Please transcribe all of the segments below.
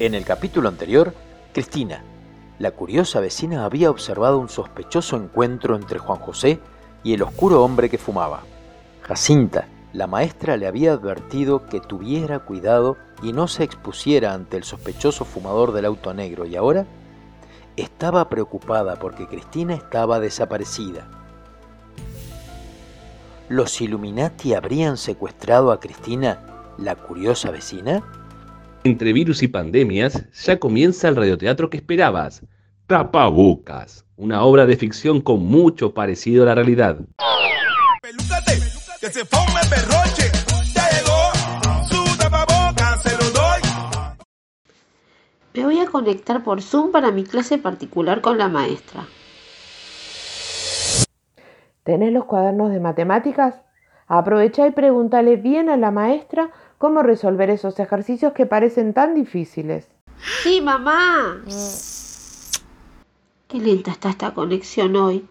En el capítulo anterior, Cristina, la curiosa vecina, había observado un sospechoso encuentro entre Juan José y el oscuro hombre que fumaba. Jacinta, la maestra, le había advertido que tuviera cuidado y no se expusiera ante el sospechoso fumador del auto negro y ahora estaba preocupada porque Cristina estaba desaparecida. ¿Los Illuminati habrían secuestrado a Cristina, la curiosa vecina? Entre virus y pandemias, ya comienza el radioteatro que esperabas. Tapabocas, una obra de ficción con mucho parecido a la realidad. que se perroche. Ya llegó, su tapabocas se lo doy. Me voy a conectar por Zoom para mi clase particular con la maestra. ¿Tenés los cuadernos de matemáticas? Aprovecha y pregúntale bien a la maestra cómo resolver esos ejercicios que parecen tan difíciles. Sí, mamá. Qué lenta está esta conexión hoy.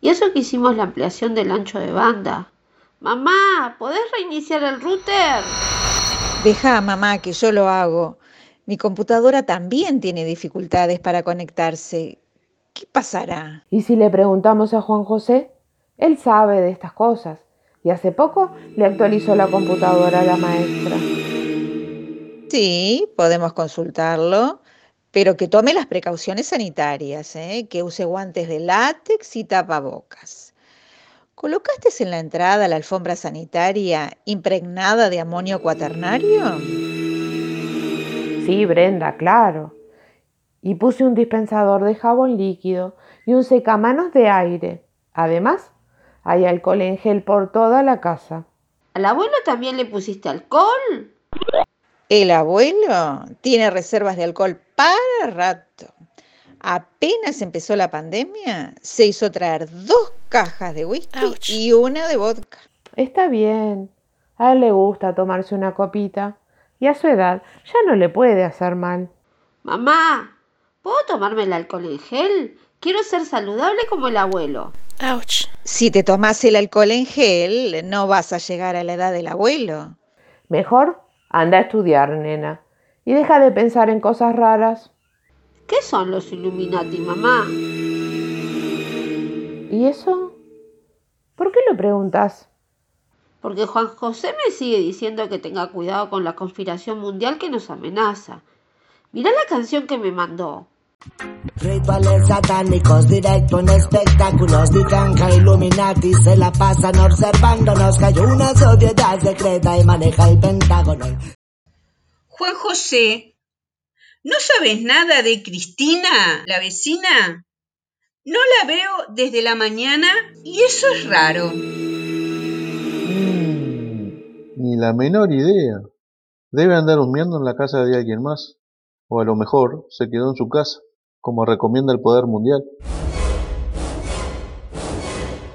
Y eso que hicimos la ampliación del ancho de banda. Mamá, ¿podés reiniciar el router? Deja, mamá, que yo lo hago. Mi computadora también tiene dificultades para conectarse. ¿Qué pasará? ¿Y si le preguntamos a Juan José? Él sabe de estas cosas y hace poco le actualizó la computadora a la maestra. Sí, podemos consultarlo, pero que tome las precauciones sanitarias, ¿eh? que use guantes de látex y tapabocas. ¿Colocaste en la entrada la alfombra sanitaria impregnada de amonio cuaternario? Sí, Brenda, claro. Y puse un dispensador de jabón líquido y un secamanos de aire. Además, hay alcohol en gel por toda la casa. ¿Al abuelo también le pusiste alcohol? El abuelo tiene reservas de alcohol para rato. Apenas empezó la pandemia, se hizo traer dos cajas de whisky y una de vodka. Está bien. A él le gusta tomarse una copita. Y a su edad ya no le puede hacer mal. Mamá, ¿puedo tomarme el alcohol en gel? Quiero ser saludable como el abuelo. Si te tomas el alcohol en gel, no vas a llegar a la edad del abuelo. Mejor anda a estudiar, nena, y deja de pensar en cosas raras. ¿Qué son los Illuminati, mamá? ¿Y eso? ¿Por qué lo preguntas? Porque Juan José me sigue diciendo que tenga cuidado con la conspiración mundial que nos amenaza. Mirá la canción que me mandó. Rituales satánicos directo en espectáculos Dicen que Illuminati se la pasan observándonos Que hay una sociedad secreta y maneja el pentágono Juan José, ¿no sabes nada de Cristina, la vecina? No la veo desde la mañana y eso es raro. Mm, ni la menor idea. Debe andar humeando en la casa de alguien más. O a lo mejor se quedó en su casa como recomienda el poder mundial.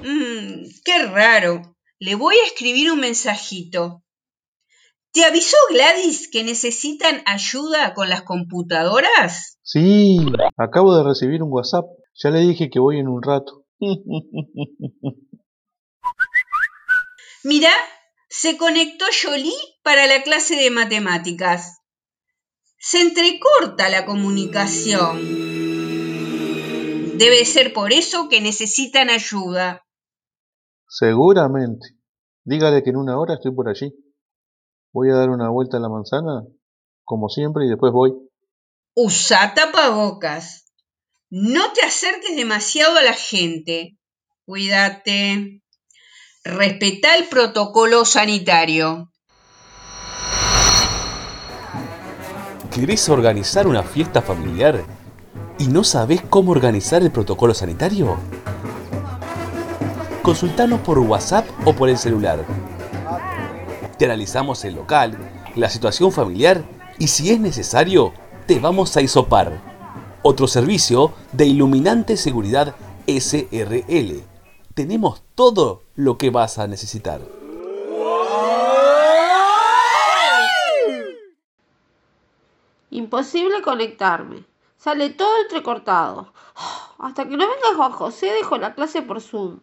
Mmm, qué raro. Le voy a escribir un mensajito. ¿Te avisó Gladys que necesitan ayuda con las computadoras? Sí, acabo de recibir un WhatsApp. Ya le dije que voy en un rato. Mira, se conectó Jolie para la clase de matemáticas. Se entrecorta la comunicación. Debe ser por eso que necesitan ayuda. Seguramente. Dígale que en una hora estoy por allí. Voy a dar una vuelta a la manzana, como siempre, y después voy. Usa tapabocas. No te acerques demasiado a la gente. Cuídate. Respeta el protocolo sanitario. ¿Querés organizar una fiesta familiar? ¿Y no sabés cómo organizar el protocolo sanitario? Consultanos por WhatsApp o por el celular. Te analizamos el local, la situación familiar y si es necesario, te vamos a isopar. Otro servicio de Iluminante Seguridad SRL. Tenemos todo lo que vas a necesitar. Imposible conectarme. Sale todo entrecortado. Hasta que no venga Juan José dejo la clase por Zoom.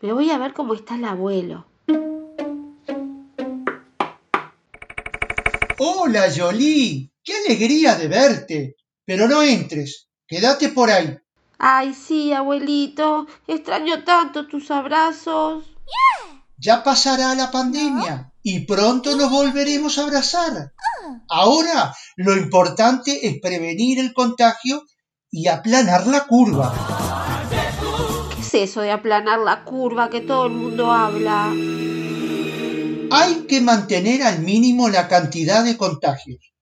Me voy a ver cómo está el abuelo. Hola, Jolie. Qué alegría de verte. Pero no entres. Quédate por ahí. Ay, sí, abuelito. Extraño tanto tus abrazos. Ya pasará la pandemia y pronto nos volveremos a abrazar. Ahora lo importante es prevenir el contagio y aplanar la curva. ¿Qué es eso de aplanar la curva que todo el mundo habla? Hay que mantener al mínimo la cantidad de contagios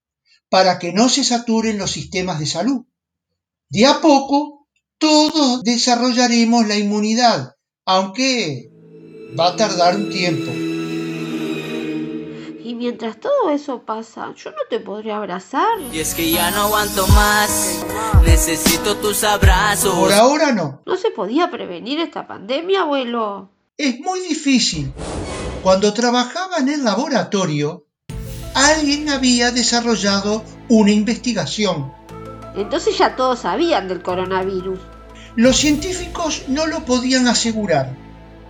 para que no se saturen los sistemas de salud. De a poco, todos desarrollaremos la inmunidad, aunque va a tardar un tiempo. Y mientras todo eso pasa, yo no te podré abrazar. Y es que ya no aguanto más, necesito tus abrazos. Por ahora no. ¿No se podía prevenir esta pandemia, abuelo? Es muy difícil. Cuando trabajaba en el laboratorio, alguien había desarrollado una investigación. Entonces ya todos sabían del coronavirus. Los científicos no lo podían asegurar,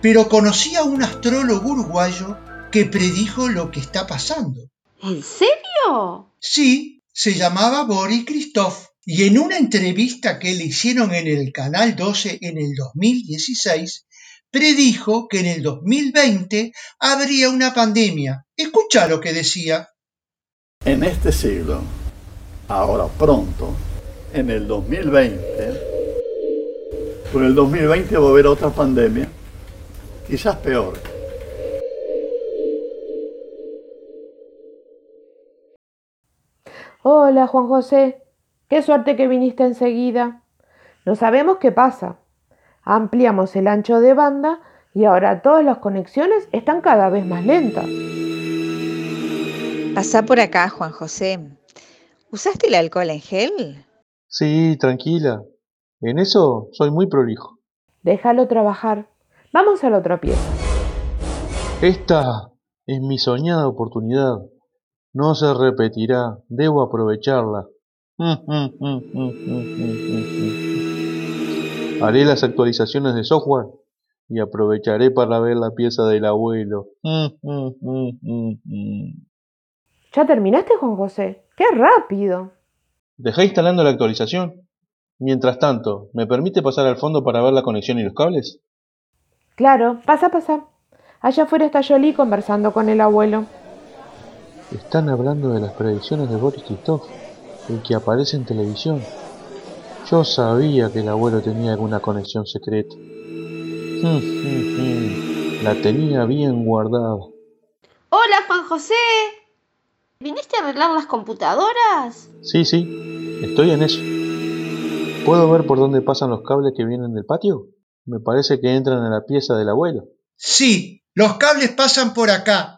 pero conocía a un astrólogo uruguayo que predijo lo que está pasando. ¿En serio? Sí, se llamaba Boris Christoph y en una entrevista que le hicieron en el Canal 12 en el 2016, predijo que en el 2020 habría una pandemia. Escucha lo que decía. En este siglo, ahora pronto, en el 2020, por el 2020 va a haber otra pandemia, quizás peor. Hola, Juan José. Qué suerte que viniste enseguida. No sabemos qué pasa. Ampliamos el ancho de banda y ahora todas las conexiones están cada vez más lentas. Pasá por acá, Juan José. ¿Usaste el alcohol en gel? Sí, tranquila. En eso soy muy prolijo. Déjalo trabajar. Vamos a la otra pieza. Esta es mi soñada oportunidad. No se repetirá. Debo aprovecharla. Haré las actualizaciones de software y aprovecharé para ver la pieza del abuelo. ¿Ya terminaste, Juan José? ¡Qué rápido! Dejé instalando la actualización. Mientras tanto, ¿me permite pasar al fondo para ver la conexión y los cables? Claro, pasa, pasa. Allá afuera está Jolie conversando con el abuelo. Están hablando de las predicciones de Boris Christoph, el que aparece en televisión. Yo sabía que el abuelo tenía alguna conexión secreta. La tenía bien guardada. Hola, Juan José. ¿Viniste a arreglar las computadoras? Sí, sí, estoy en eso. ¿Puedo ver por dónde pasan los cables que vienen del patio? Me parece que entran en la pieza del abuelo. Sí, los cables pasan por acá.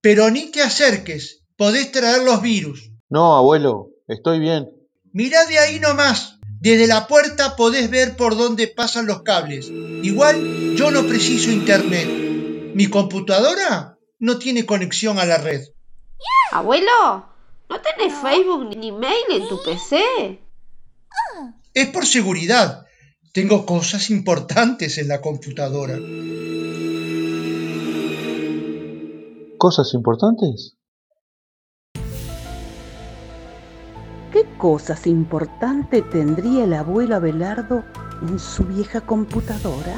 Pero ni te acerques, podés traer los virus. No, abuelo, estoy bien. Mirá de ahí nomás. Desde la puerta podés ver por dónde pasan los cables. Igual yo no preciso internet. Mi computadora no tiene conexión a la red. Abuelo, ¿no tenés Facebook ni mail en tu PC? Es por seguridad. Tengo cosas importantes en la computadora. ¿Cosas importantes? ¿Qué cosas importantes tendría el abuelo Abelardo en su vieja computadora?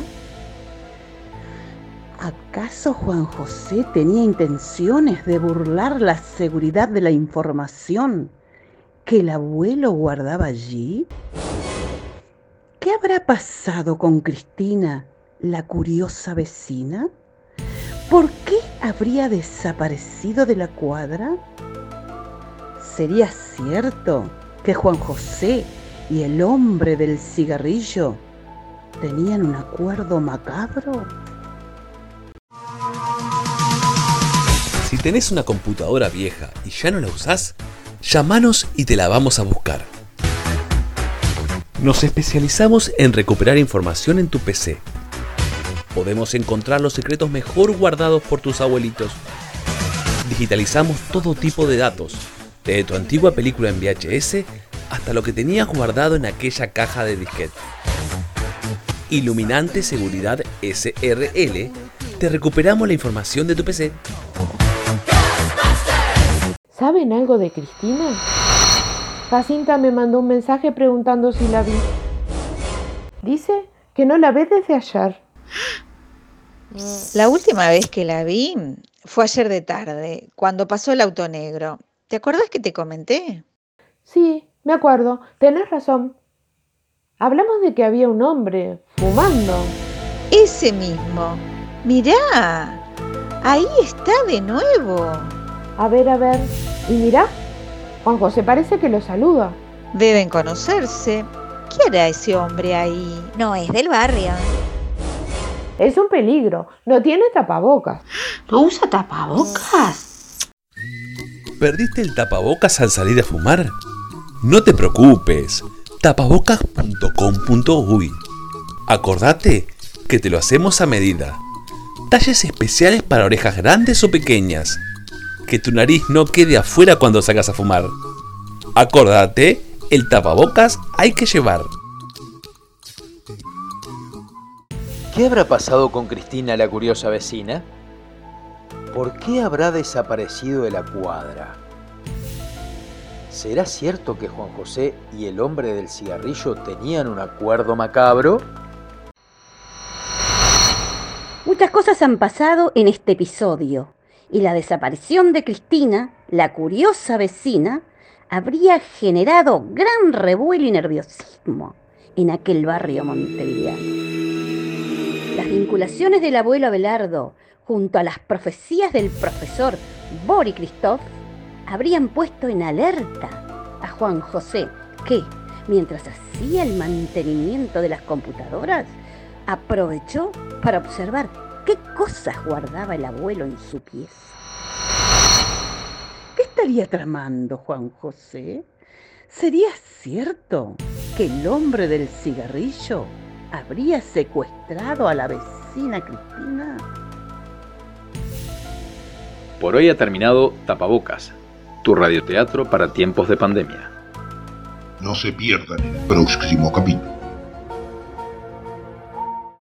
¿Acaso Juan José tenía intenciones de burlar la seguridad de la información que el abuelo guardaba allí? ¿Qué habrá pasado con Cristina, la curiosa vecina? ¿Por qué habría desaparecido de la cuadra? ¿Sería cierto que Juan José y el hombre del cigarrillo tenían un acuerdo macabro? Si tenés una computadora vieja y ya no la usás, llamanos y te la vamos a buscar. Nos especializamos en recuperar información en tu PC. Podemos encontrar los secretos mejor guardados por tus abuelitos. Digitalizamos todo tipo de datos, desde tu antigua película en VHS hasta lo que tenías guardado en aquella caja de disquete. Iluminante Seguridad SRL, te recuperamos la información de tu PC. ¿Saben algo de Cristina? Jacinta me mandó un mensaje preguntando si la vi. Dice que no la ve desde ayer. La última vez que la vi fue ayer de tarde, cuando pasó el auto negro. ¿Te acuerdas que te comenté? Sí, me acuerdo. Tenés razón. Hablamos de que había un hombre fumando. Ese mismo. Mirá, ahí está de nuevo. A ver, a ver. Y mirá, Juan José parece que lo saluda. Deben conocerse. ¿Qué hará ese hombre ahí? No es del barrio. Es un peligro. No tiene tapabocas. ¿No usa tapabocas? ¿Perdiste el tapabocas al salir a fumar? No te preocupes. tapabocas.com.uy Acordate que te lo hacemos a medida. Talles especiales para orejas grandes o pequeñas. Que tu nariz no quede afuera cuando salgas a fumar. Acordate, el tapabocas hay que llevar. ¿Qué habrá pasado con Cristina, la curiosa vecina? ¿Por qué habrá desaparecido de la cuadra? ¿Será cierto que Juan José y el hombre del cigarrillo tenían un acuerdo macabro? Muchas cosas han pasado en este episodio y la desaparición de Cristina, la curiosa vecina, habría generado gran revuelo y nerviosismo en aquel barrio montevideano. Las vinculaciones del abuelo Abelardo junto a las profecías del profesor Boris Christoph habrían puesto en alerta a Juan José, que, mientras hacía el mantenimiento de las computadoras, aprovechó para observar qué cosas guardaba el abuelo en su pieza. ¿Qué estaría tramando Juan José? ¿Sería cierto que el hombre del cigarrillo habría secuestrado a la vecina Cristina? Por hoy ha terminado Tapabocas, tu radioteatro para tiempos de pandemia. No se pierdan el próximo capítulo.